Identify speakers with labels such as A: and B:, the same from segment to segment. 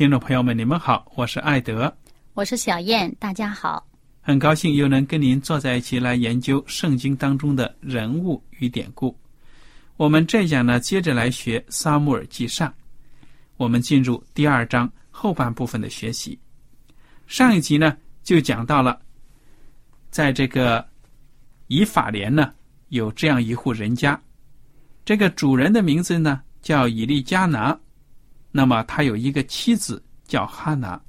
A: 听众朋友们，你们好，我是艾德，
B: 我是小燕，大家好。
A: 很高兴又能跟您坐在一起来研究圣经当中的人物与典故。我们这讲呢，接着来学《撒母耳记上》，我们进入第二章后半部分的学习。上一集呢，就讲到了，在这个以法莲呢，有这样一户人家，这个主人的名字呢叫以利加拿。那么他有一个妻子叫哈拿，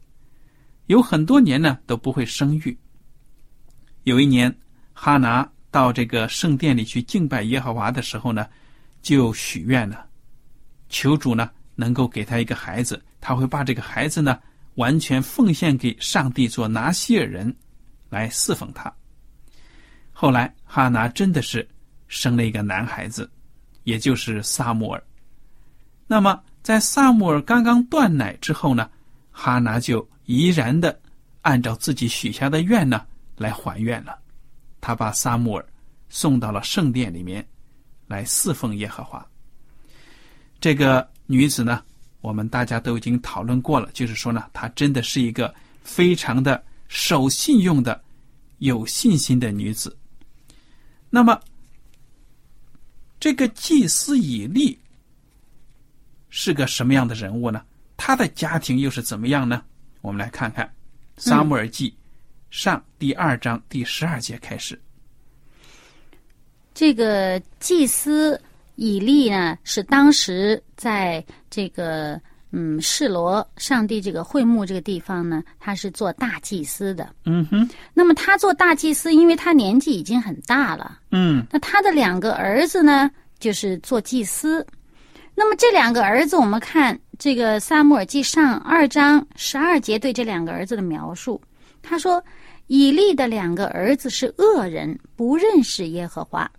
A: 有很多年呢都不会生育。有一年，哈拿到这个圣殿里去敬拜耶和华的时候呢，就许愿了，求主呢能够给他一个孩子，他会把这个孩子呢完全奉献给上帝做拿西尔人，来侍奉他。后来哈拿真的是生了一个男孩子，也就是撒母耳。那么。在萨姆尔刚刚断奶之后呢，哈拿就怡然的按照自己许下的愿呢来还愿了。他把萨姆尔送到了圣殿里面来侍奉耶和华。这个女子呢，我们大家都已经讨论过了，就是说呢，她真的是一个非常的守信用的、有信心的女子。那么，这个祭司以利。是个什么样的人物呢？他的家庭又是怎么样呢？我们来看看《撒母耳记》上第二章第十二节开始。
B: 这个祭司以利呢，是当时在这个嗯示罗上帝这个会幕这个地方呢，他是做大祭司的。
A: 嗯哼。
B: 那么他做大祭司，因为他年纪已经很大了。
A: 嗯。
B: 那他的两个儿子呢，就是做祭司。那么这两个儿子，我们看这个《萨母尔记上》二章十二节对这两个儿子的描述。他说：“以利的两个儿子是恶人，不认识耶和华。”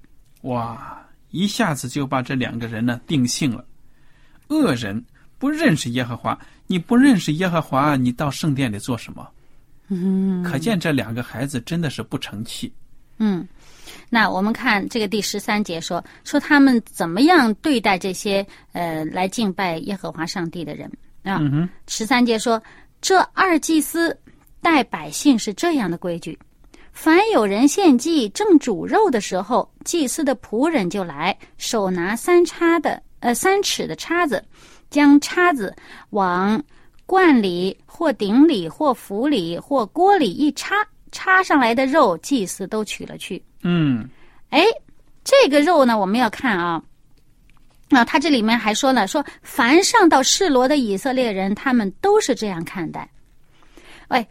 A: 哇！一下子就把这两个人呢定性了。恶人不认识耶和华，你不认识耶和华，你到圣殿里做什么？
B: 嗯，
A: 可见这两个孩子真的是不成器。
B: 嗯。那我们看这个第十三节说说他们怎么样对待这些呃来敬拜耶和华上帝的人啊？十三节说这二祭司待百姓是这样的规矩：凡有人献祭正煮肉的时候，祭司的仆人就来，手拿三叉的呃三尺的叉子，将叉子往罐里或鼎里或釜里或锅里一插，插上来的肉，祭司都取了去。
A: 嗯，
B: 哎，这个肉呢，我们要看啊。那他这里面还说了，说凡上到示罗的以色列人，他们都是这样看待。哎，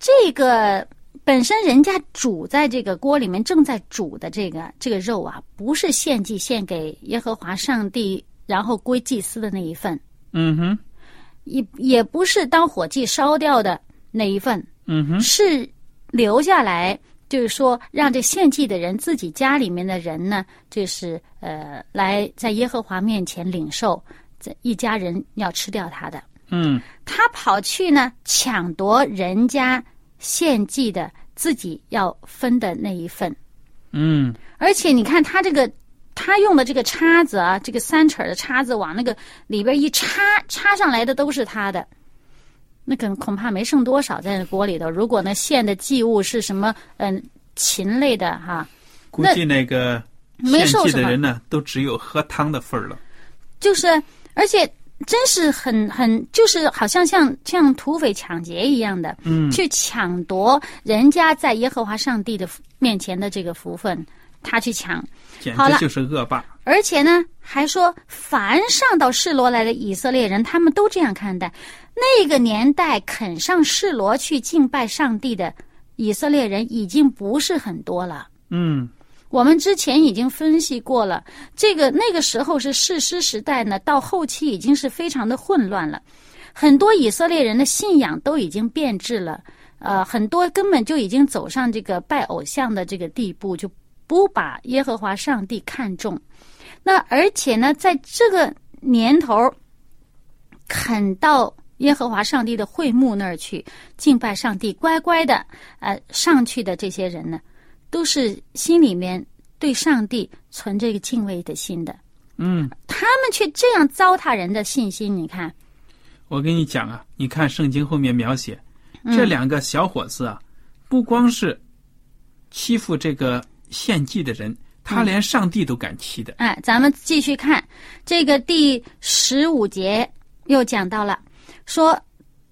B: 这个本身人家煮在这个锅里面正在煮的这个这个肉啊，不是献祭献给耶和华上帝，然后归祭司的那一份。
A: 嗯哼，
B: 也也不是当火祭烧掉的那一份。
A: 嗯哼，
B: 是留下来。就是说让这献祭的人自己家里面的人呢，就是呃来在耶和华面前领受，这一家人要吃掉他的。
A: 嗯
B: 他跑去呢抢夺人家献祭的自己要分的那一份，
A: 嗯
B: 而且你看他这个，他用的这个叉子啊，这个三齿儿的叉子往那个里边一插，插上来的都是他的，那可能恐怕没剩多少在那锅里头。如果那献的祭物是什么，嗯，禽类的哈，
A: 估计那个献
B: 没受什么
A: 祭的人呢，都只有喝汤的份儿了。
B: 就是而且真是很很，就是好像像像土匪抢劫一样的，
A: 嗯
B: 去抢夺人家在耶和华上帝的面前的这个福分，他去抢。
A: 简直就是恶霸。
B: 而且呢，还说凡上到示罗来的以色列人，他们都这样看待。那个年代肯上示罗去敬拜上帝的以色列人已经不是很多了。
A: 嗯
B: 我们之前已经分析过了，这个那个时候是士师时代呢，到后期已经是非常的混乱了，很多以色列人的信仰都已经变质了，呃，很多根本就已经走上这个拜偶像的这个地步，就不把耶和华上帝看重。那而且呢，在这个年头，肯到耶和华上帝的会幕那儿去敬拜上帝，乖乖的呃上去的这些人呢，都是心里面对上帝存这个敬畏的心的。
A: 嗯，
B: 他们却这样糟蹋人的信心，你看，
A: 我跟你讲啊，你看圣经后面描写
B: 嗯
A: 这两个小伙子啊，不光是欺负这个献祭的人，他连上帝都敢欺的。
B: 哎，咱们继续看这个第十五节，又讲到了，说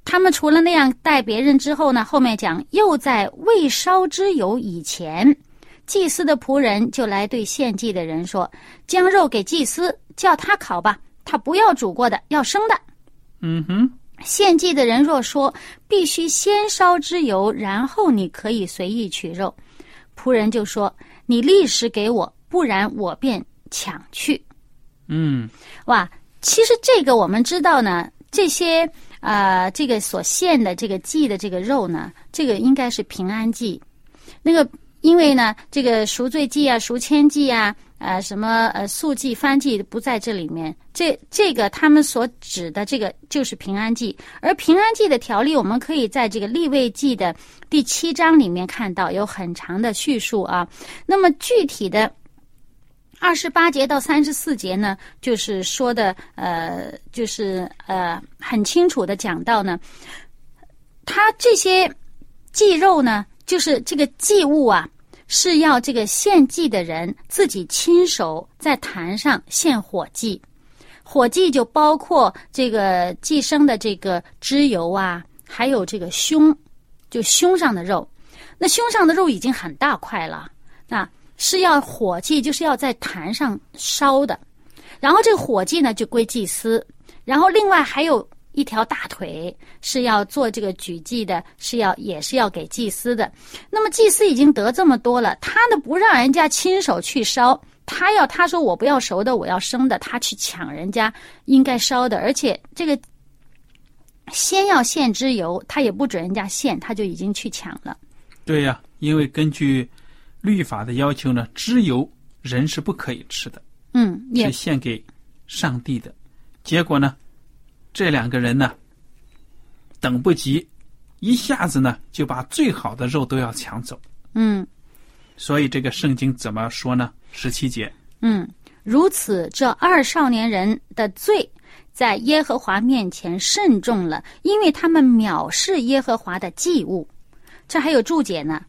B: 他们除了那样待别人之后呢，后面讲又在未烧之油以前，祭司的仆人就来对献祭的人说：“将肉给祭司，叫他烤吧，他不要煮过的，要生的。”
A: 嗯哼，
B: 献祭的人若说必须先烧之油，然后你可以随意取肉，仆人就说：“你立时给我，不然我便抢去。”
A: 嗯
B: 哇，其实这个我们知道呢，这些呃，这个所献的这个祭的这个肉呢，这个应该是平安祭。那个因为呢，这个赎罪祭啊、赎愆祭啊、呃什么呃素祭、燔祭不在这里面。这这个他们所指的这个就是平安祭，而平安祭的条例，我们可以在这个立位记的第七章里面看到，有很长的叙述啊。那么具体的。二十八节到三十四节呢，就是说的，呃，就是呃，很清楚的讲到呢，他这些祭肉呢，就是这个祭物啊，是要这个献祭的人自己亲手在坛上献火祭，火祭就包括这个祭牲的这个脂油啊，还有这个胸，就胸上的肉，那胸上的肉已经很大块了，那。是要火祭，就是要在坛上烧的，然后这个火祭呢就归祭司，然后另外还有一条大腿是要做这个举祭的，是要也是要给祭司的。那么祭司已经得这么多了，他呢不让人家亲手去烧，他要他说我不要熟的，我要生的，他去抢人家应该烧的，而且这个先要献之油，他也不准人家献，他就已经去抢了。
A: 对呀、因为根据律法的要求呢，脂油人是不可以吃的，
B: 嗯，也
A: 是献给上帝的。结果呢，这两个人呢，等不及，一下子呢就把最好的肉都要抢走。
B: 嗯。
A: 所以这个圣经怎么说呢？十七节，
B: 嗯，如此，这二少年人的罪在耶和华面前慎重了，因为他们藐视耶和华的祭物。这还有注解呢，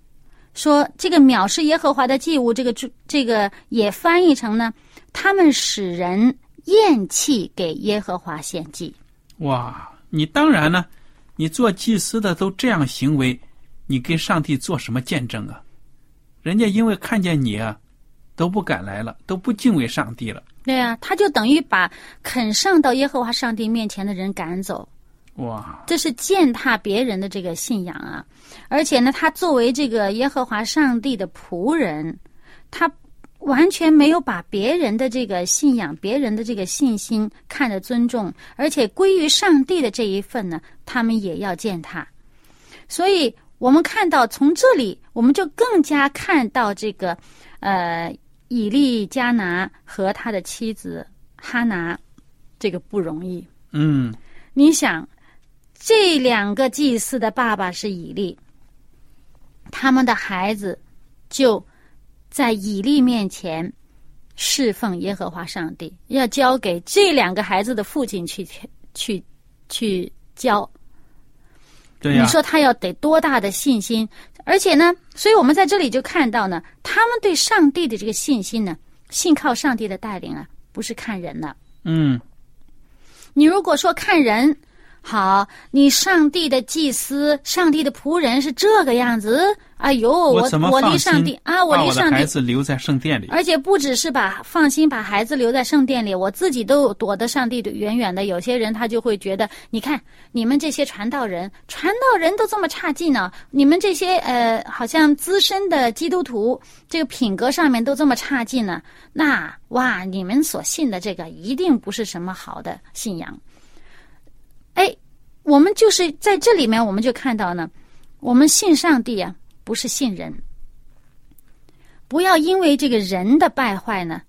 B: 说这个藐视耶和华的祭物，这个注这个也翻译成呢，他们使人厌弃给耶和华献祭。
A: 哇！你当然呢，你做祭司的都这样行为，你跟上帝做什么见证啊？人家因为看见你啊，都不敢来了，都不敬畏上帝了。
B: 对啊、他就等于把肯上到耶和华上帝面前的人赶走。
A: 哇！
B: 这是践踏别人的这个信仰啊！而且呢，他作为这个耶和华上帝的仆人，他完全没有把别人的这个信仰、别人的这个信心看得尊重，而且归于上帝的这一份呢，他们也要践踏。所以我们看到从这里，我们就更加看到这个，呃，以利加拿和他的妻子哈拿，这个不容易。
A: 嗯，
B: 你想，这两个祭司的爸爸是以利，他们的孩子就在以利面前侍奉耶和华上帝，要交给这两个孩子的父亲去去去教。
A: 对呀、
B: 你说他要得多大的信心？而且呢，所以我们在这里就看到呢，他们对上帝的这个信心呢，信靠上帝的带领啊，不是看人的。
A: 嗯，
B: 你如果说看人，好，你上帝的祭司、上帝的仆人是这个样子，哎呦，我我离上帝啊，我离上帝，
A: 子留在圣殿里？
B: 而且不只是把放心把孩子留在圣殿里，我自己都躲得上帝的远远的。有些人他就会觉得，你看你们这些传道人，传道人都这么差劲呢，你们这些呃好像资深的基督徒，这个品格上面都这么差劲呢，那哇，你们所信的这个一定不是什么好的信仰。哎，我们就是在这里面，我们就看到呢，我们信上帝啊，不是信人。不要因为这个人的败坏呢，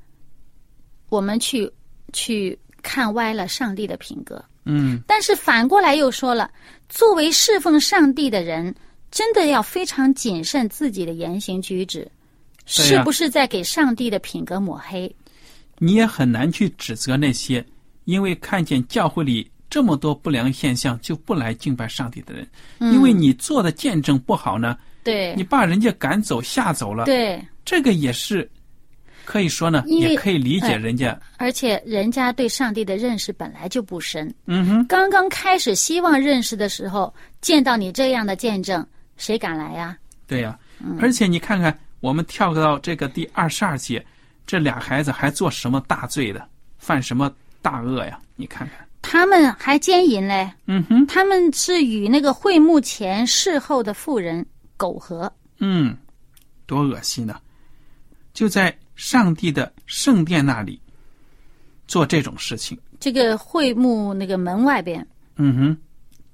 B: 我们去去看歪了上帝的品格。
A: 嗯，
B: 但是反过来又说了，作为侍奉上帝的人，真的要非常谨慎自己的言行举止，是不是在给上帝的品格抹黑？
A: 你也很难去指责那些因为看见教会里这么多不良现象就不来敬拜上帝的人，因为你做的见证不好呢，
B: 对。
A: 你把人家赶走吓走了，
B: 对，
A: 这个也是可以说呢，也可以理解
B: 哎
A: 人家。
B: 而且人家对上帝的认识本来就不深，
A: 嗯哼，
B: 刚刚开始希望认识的时候，见到你这样的见证，谁敢来呀、
A: 对呀、
B: 嗯。
A: 而且你看看，我们跳到这个第二十二节，这俩孩子还做什么大罪的，犯什么大恶呀？你看看，
B: 他们还奸淫嘞，
A: 嗯哼，
B: 他们是与那个会幕前事后的妇人苟合。
A: 嗯，多恶心呢！就在上帝的圣殿那里做这种事情，
B: 这个会幕那个门外边，
A: 嗯哼，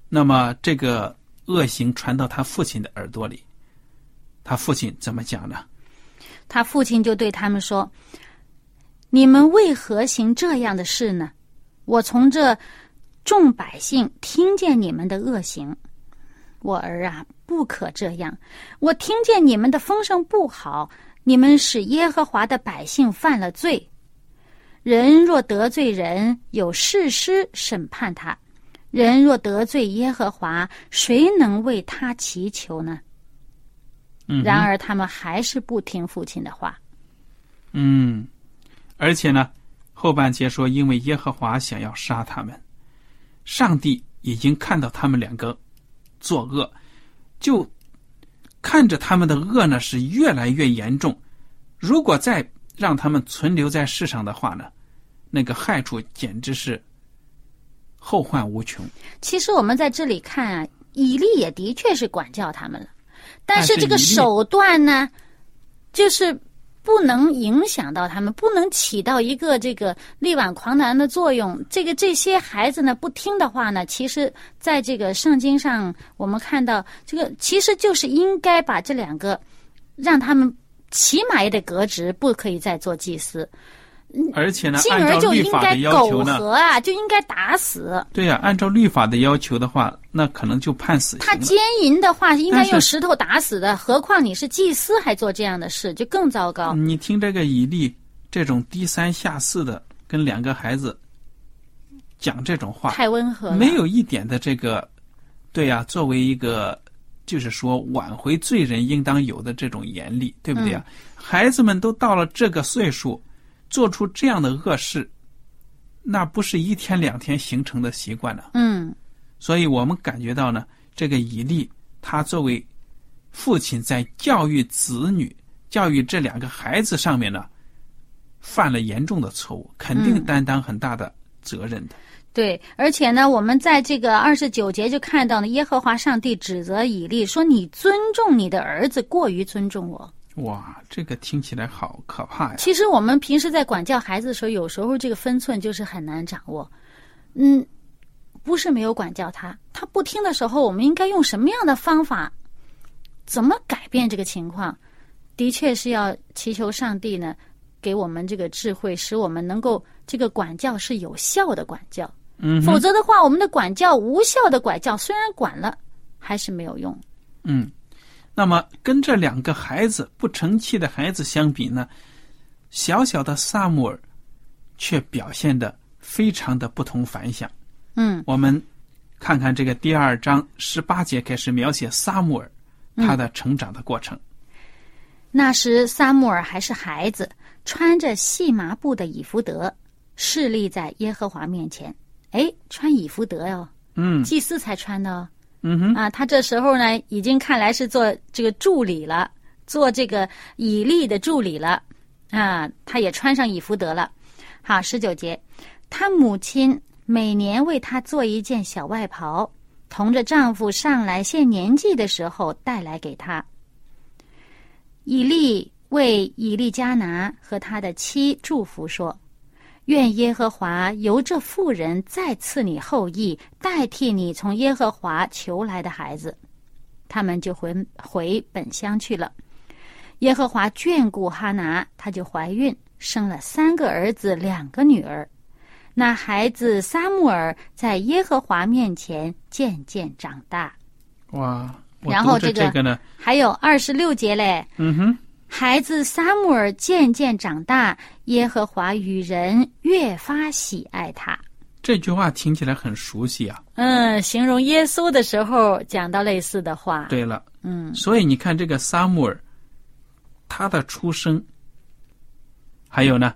A: 那么这个恶行传到他父亲的耳朵里，他父亲怎么讲呢？
B: 他父亲就对他们说：“你们为何行这样的事呢？我从这众百姓听见你们的恶行，我儿啊，不可这样。我听见你们的风声不好，你们使耶和华的百姓犯了罪。人若得罪人，有事师审判他；人若得罪耶和华，谁能为他祈求呢？”
A: 嗯，
B: 然而他们还是不听父亲的话。
A: 嗯，而且呢，后半节说，因为耶和华想要杀他们，上帝已经看到他们两个作恶，就看着他们的恶呢是越来越严重。如果再让他们存留在世上的话呢，那个害处简直是后患无穷。
B: 其实我们在这里看啊，以利也的确是管教他们了，但是这个手段呢，就是不能影响到他们，不能起到一个这个力挽狂澜的作用。这个这些孩子呢不听的话呢，其实在这个圣经上，我们看到这个其实就是应该把这两个让他们起码也得革职，不可以再做祭司，
A: 而且呢，
B: 进而就应该苟，合啊，就应该打死。
A: 对呀、按照律法的要求的话，那可能就判死刑。
B: 他奸淫的话，应该用石头打死的，何况你是祭司还做这样的事，就更糟糕。
A: 你听这个以利这种低三下四的跟两个孩子讲这种话，
B: 太温和了，
A: 没有一点的这个，对呀、作为一个就是说挽回罪人应当有的这种严厉，对不对呀、孩子们都到了这个岁数，做出这样的恶事，那不是一天两天形成的习惯了。
B: 嗯，
A: 所以我们感觉到呢，这个以利他作为父亲在教育子女、教育这两个孩子上面呢，犯了严重的错误，肯定
B: 嗯
A: 担当很大的责任的。
B: 对，而且呢，我们在这个二十九节就看到呢，耶和华上帝指责以利说：“你尊重你的儿子，过于尊重我。
A: 哇，这个听起来好可怕”呀！
B: 其实我们平时在管教孩子的时候，有时候这个分寸就是很难掌握。嗯，不是没有管教他，他不听的时候，我们应该用什么样的方法怎么改变这个情况？的确是要祈求上帝呢，给我们这个智慧，使我们能够这个管教是有效的管教。
A: 嗯，
B: 否则的话，我们的管教无效的管教，虽然管了，还是没有用。
A: 嗯，那么跟这两个孩子不成器的孩子相比呢，小小的萨姆尔却表现的非常的不同凡响。
B: 嗯
A: 我们看看这个第二章十八节开始描写撒母耳他的成长的过程。
B: 那时撒母耳还是孩子，穿着细麻布的以弗德，侍立在耶和华面前。哎，穿以弗德哟、
A: 嗯
B: 祭司才穿的哦。
A: 嗯哼，
B: 啊，他这时候呢，已经看来是做这个助理了，做这个以利的助理了。啊，他也穿上以弗德了。好，十九节，他母亲每年为他做一件小外袍，同着丈夫上来献年纪的时候带来给他。以利为以利加拿和他的妻祝福说：“愿耶和华由这妇人再赐你后裔，代替你从耶和华求来的孩子。”他们就回回本乡去了。耶和华眷顾哈拿，她就怀孕，生了三个儿子，两个女儿。那孩子撒母耳在耶和华面前渐渐长大。
A: 哇！
B: 然后这个还有二十六节嘞，
A: 嗯哼，
B: 孩子撒母耳渐渐长大，耶和华与人越发喜爱他。
A: 这句话听起来很熟悉啊。
B: 嗯，形容耶稣的时候讲到类似的话。
A: 对了，
B: 嗯
A: 所以你看这个撒母耳，他的出生，还有呢，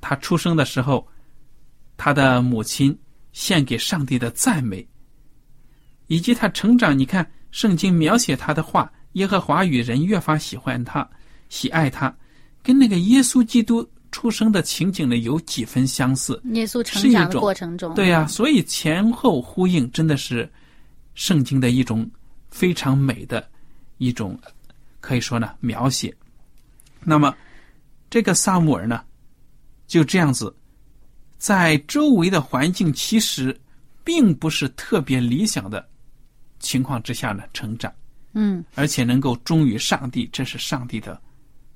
A: 他出生的时候，他的母亲献给上帝的赞美，以及他成长，你看圣经描写他的话，耶和华与人越发喜欢他，喜爱他，跟那个耶稣基督出生的情景呢有几分相似。
B: 耶稣成
A: 是一
B: 长过程中，
A: 对呀、所以前后呼应真的是圣经的一种非常美的一种，可以说呢描写。那么这个萨姆尔呢，就这样子，在周围的环境其实并不是特别理想的情况之下呢成长，
B: 嗯，
A: 而且能够忠于上帝，这是上帝的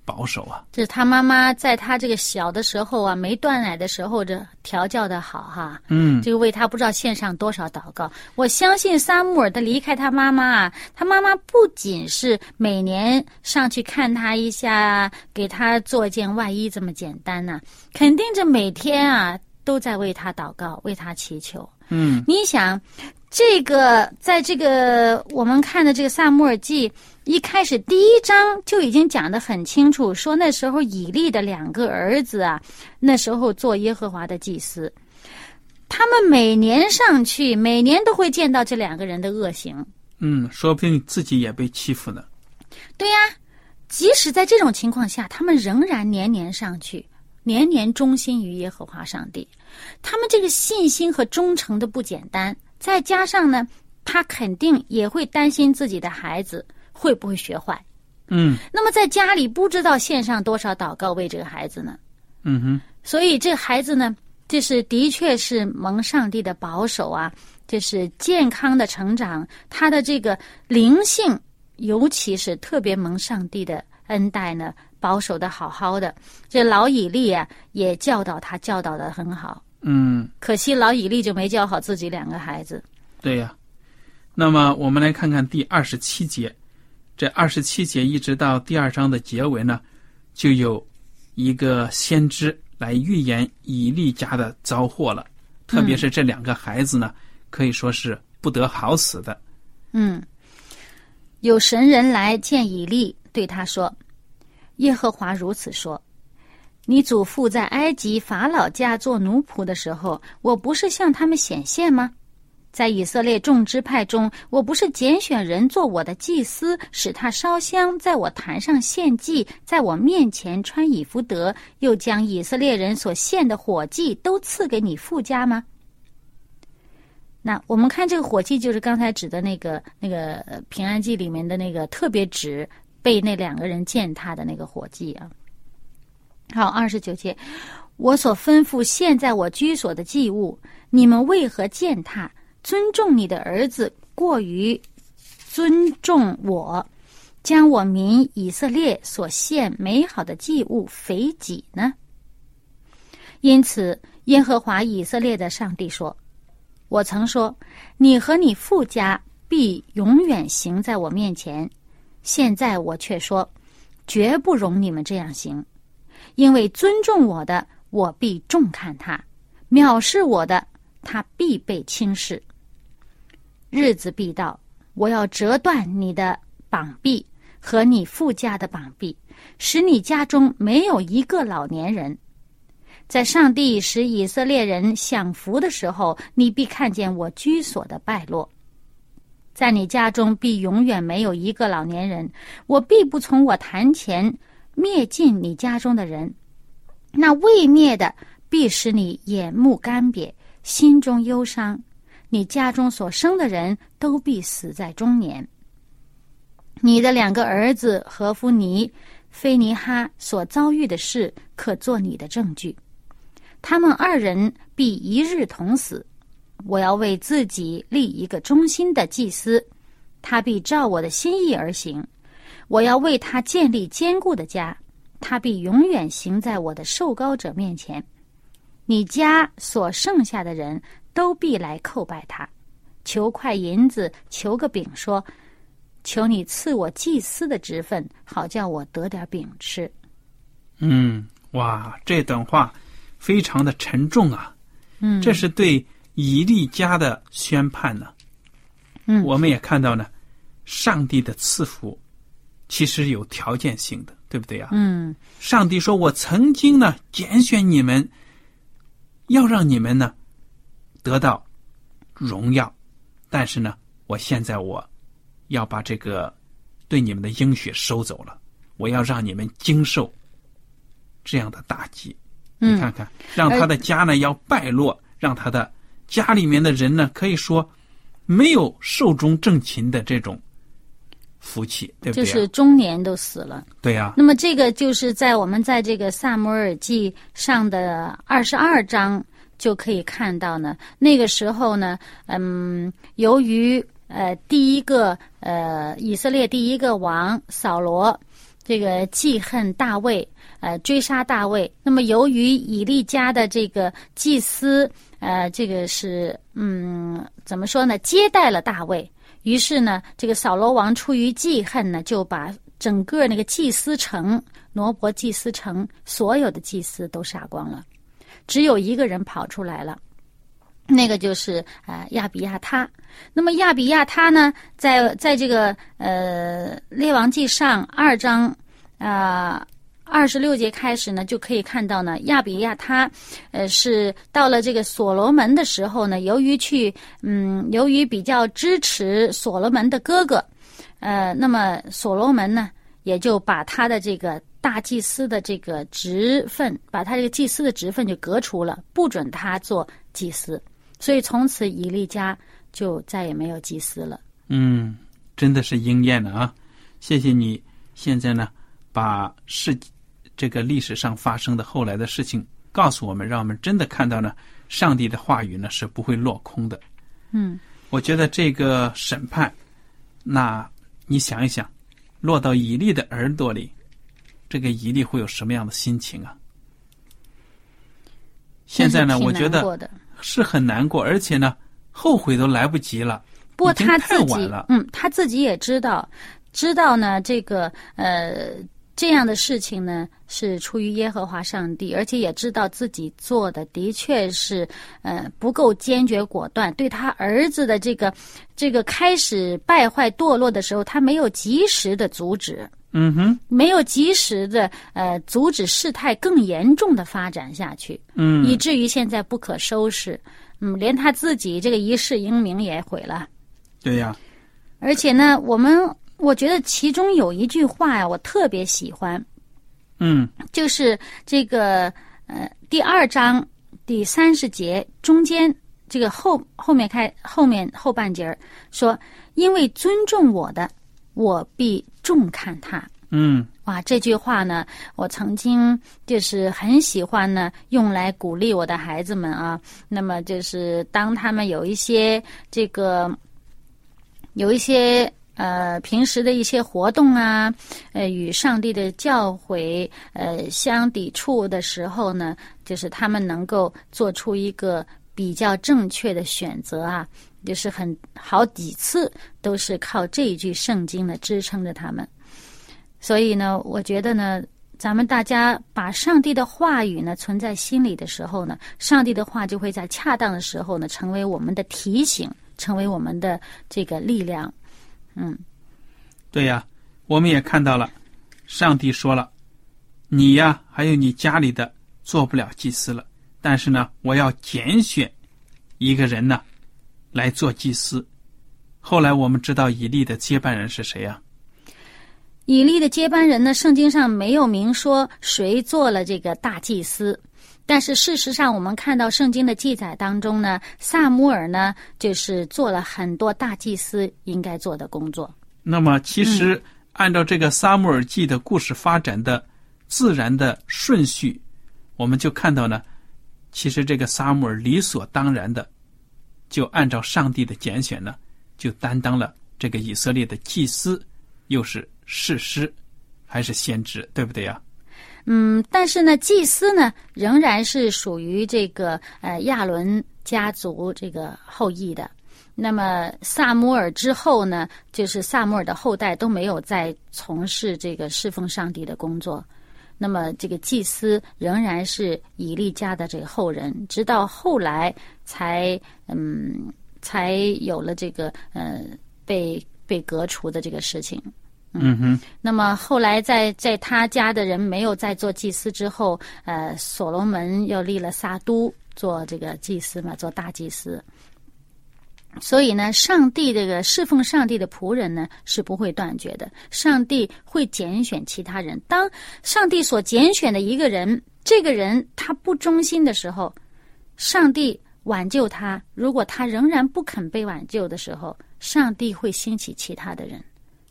A: 保守啊。
B: 这是他妈妈在他这个小的时候啊，没断奶的时候，这调教的好哈。
A: 嗯，
B: 这个为他不知道献上多少祷告。我相信撒母耳的离开他妈妈啊，他妈妈不仅是每年上去看他一下，给他做一件外衣这么简单呐、肯定这每天啊都在为他祷告，为他祈求。
A: 嗯，
B: 你想，这个在这个我们看的这个《萨穆尔记》一开始第一章就已经讲得很清楚，说那时候以利的两个儿子啊，那时候做耶和华的祭司，他们每年上去，每年都会见到这两个人的恶行。
A: 嗯，说不定自己也被欺负呢。
B: 对呀，即使在这种情况下，他们仍然年年上去，年年忠心于耶和华上帝。他们这个信心和忠诚的不简单，再加上呢，他肯定也会担心自己的孩子会不会学坏。
A: 嗯
B: 那么在家里不知道献上多少祷告为这个孩子呢？
A: 嗯哼，
B: 所以这个孩子呢，就是的确是蒙上帝的保守啊，就是健康的成长，他的这个灵性，尤其是特别蒙上帝的恩待呢，保守的好好的。这老以利啊，也教导他，教导的很好。
A: 嗯。
B: 可惜老以利就没教好自己两个孩子。
A: 对呀，那么我们来看看第二十七节，这二十七节一直到第二章的结尾呢，就有一个先知来预言以利家的遭祸了，特别是这两个孩子呢，可以说是不得好死的。
B: 嗯，有神人来见以利，对他说：“耶和华如此说：你祖父在埃及法老家做奴仆的时候，我不是向他们显现吗？在以色列众支派中，我不是拣选人做我的祭司，使他烧香，在我坛上献祭，在我面前穿以弗得，又将以色列人所献的火祭都赐给你富家吗？”那我们看这个火祭，就是刚才指的那个那个平安祭里面的那个特别指被那两个人践踏的那个火祭啊。好，二十九节，我所吩咐现在我居所的祭物，你们为何践踏？尊重你的儿子过于尊重我，将我民以色列所献美好的祭物肥己呢？因此，耶和华以色列的上帝说：“我曾说，你和你父家必永远行在我面前。现在我却说，绝不容你们这样行，因为尊重我的，我必重看他；藐视我的，他必被轻视。日子必到，我要折断你的膀臂。”和你父家的膀臂，使你家中没有一个老年人。在上帝使以色列人享福的时候，你必看见我居所的败落。在你家中必永远没有一个老年人，我必不从我坛前灭尽你家中的人。那未灭的必使你眼目干瘪，心中忧伤。你家中所生的人都必死在中年。你的两个儿子何夫尼、菲尼哈所遭遇的事，可做你的证据。他们二人必一日同死。我要为自己立一个忠心的祭司，他必照我的心意而行。我要为他建立坚固的家，他必永远行在我的受膏者面前。你家所剩下的人都必来叩拜他，求块银子，求个饼，说。求你赐我祭司的职分，好叫我得点饼吃。
A: 嗯，哇，这段话非常的沉重啊。
B: 嗯，
A: 这是对以利家的宣判呢。
B: 嗯，
A: 我们也看到呢，上帝的赐福其实有条件性的，对不对啊？
B: 嗯，
A: 上帝说：“我曾经呢拣选你们，要让你们呢得到荣耀，但是呢，我现在我。”要把这个对你们的应许收走了，我要让你们经受这样的打击。你看看，让他的家呢要败落，让他的家里面的人呢可以说没有寿终正寝的这种福气，对不对？
B: 就是中年都死了。
A: 对呀。
B: 那么这个就是在我们在这个萨摩尔记上的二十二章就可以看到呢。那个时候呢，嗯，由于。呃，第一个呃，以色列第一个王扫罗，这个记恨大卫，呃，追杀大卫。那么，由于以利家的这个祭司，呃，这个是嗯，怎么说呢？接待了大卫，于是呢，这个扫罗王出于记恨呢，就把整个那个祭司城挪伯祭司城所有的祭司都杀光了，只有一个人跑出来了。那个就是呃亚比亚他，那么亚比亚他呢，在在这个呃列王记上二章啊二十六节开始呢，就可以看到呢亚比亚他呃是到了这个所罗门的时候呢，由于去嗯由于比较支持所罗门的哥哥，呃那么所罗门呢也就把他的这个大祭司的这个职分，把他这个祭司的职分就革除了，不准他做祭司。所以从此以利家就再也没有祭司了。
A: 嗯，真的是应验了啊！谢谢你，现在呢把事这个历史上发生的后来的事情告诉我们，让我们真的看到呢，上帝的话语呢是不会落空的。
B: 嗯，
A: 我觉得这个审判，那你想一想，落到以利的耳朵里，这个伊利会有什么样的心情啊？现在呢，我觉得。是很难过，而且呢，后悔都来不及了。
B: 不过他自
A: 己，
B: 嗯，他自己也知道，知道呢，这个呃，这样的事情呢是出于耶和华上帝，而且也知道自己做的的确是呃不够坚决果断。对他儿子的这个这个开始败坏堕落的时候，他没有及时的阻止。
A: 嗯哼，
B: 没有及时的呃阻止事态更严重的发展下去，
A: 嗯，
B: 以至于现在不可收拾，嗯，连他自己这个一世英名也毁了。
A: 对呀，
B: 而且呢，我们我觉得其中有一句话呀，我特别喜欢，
A: 嗯，
B: 就是这个呃第二章第三十节中间这个后后面开后面后半截儿说，因为尊重我的。我必重看他。
A: 嗯，
B: 哇，这句话呢，我曾经就是很喜欢呢，用来鼓励我的孩子们啊。那么就是当他们有一些这个，有一些呃平时的一些活动啊，呃与上帝的教诲呃相抵触的时候呢，就是他们能够做出一个比较正确的选择啊，就是很好几次都是靠这一句圣经呢支撑着他们。所以呢，我觉得呢。咱们大家把上帝的话语呢存在心里的时候呢，上帝的话就会在恰当的时候呢成为我们的提醒，成为我们的这个力量。嗯，
A: 对呀，我们也看到了，上帝说了，你呀，还有你家里的做不了祭司了，但是呢，我要拣选一个人呢来做祭司。后来我们知道以利的接班人是谁呀？
B: 以利的接班人呢？圣经上没有明说谁做了这个大祭司，但是事实上，我们看到圣经的记载当中呢，萨姆尔呢就是做了很多大祭司应该做的工作。
A: 那么，其实按照这个萨姆尔记的故事发展的自然的顺序，我们就看到呢，其实这个萨姆尔理所当然的就按照上帝的拣选呢，就担当了这个以色列的祭司，又是。事师还是先知，对不对呀？
B: 嗯，但是呢，祭司呢仍然是属于这个呃亚伦家族这个后裔的。那么萨摩尔之后呢，就是萨摩尔的后代都没有再从事这个侍奉上帝的工作。那么这个祭司仍然是以利家的这个后人，直到后来才嗯才有了这个呃被被革除的这个事情。
A: 嗯哼，
B: 那么后来在在他家的人没有再做祭司之后，呃，所罗门又立了撒都做这个祭司嘛，做大祭司。所以呢，上帝这个侍奉上帝的仆人呢是不会断绝的，上帝会拣选其他人。当上帝所拣选的一个人，这个人他不忠心的时候，上帝挽救他；如果他仍然不肯被挽救的时候，上帝会兴起其他的人。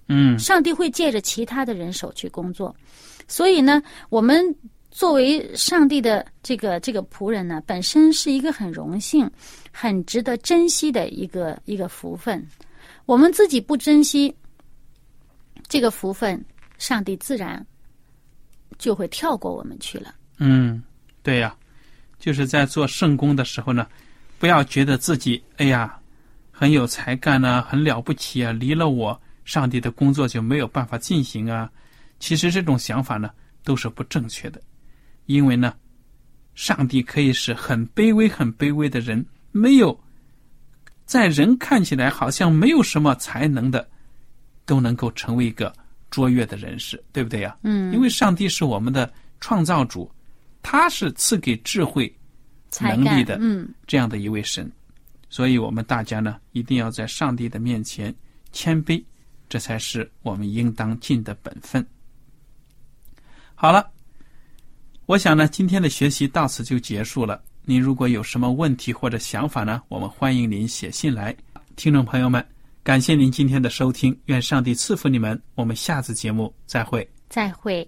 A: 嗯，
B: 上帝会借着其他的人手去工作，所以呢，我们作为上帝的这个这个仆人呢，本身是一个很荣幸、很值得珍惜的一个一个福分。我们自己不珍惜这个福分，上帝自然就会跳过我们去了。
A: 嗯，对呀，就是在做圣功的时候呢，不要觉得自己哎呀很有才干呢，很了不起啊，离了我。上帝的工作就没有办法进行啊！其实这种想法呢都是不正确的，因为呢，上帝可以使很卑微、很卑微的人，没有在人看起来好像没有什么才能的，都能够成为一个卓越的人士，对不对呀？
B: 嗯。
A: 因为上帝是我们的创造主，他是赐给智慧、能力的，
B: 嗯，
A: 这样的一位神，所以我们大家呢一定要在上帝的面前谦卑。这才是我们应当尽的本分。好了，我想呢，今天的学习到此就结束了。您如果有什么问题或者想法呢，我们欢迎您写信来。听众朋友们，感谢您今天的收听，愿上帝赐福你们。我们下次节目再会。
B: 再会。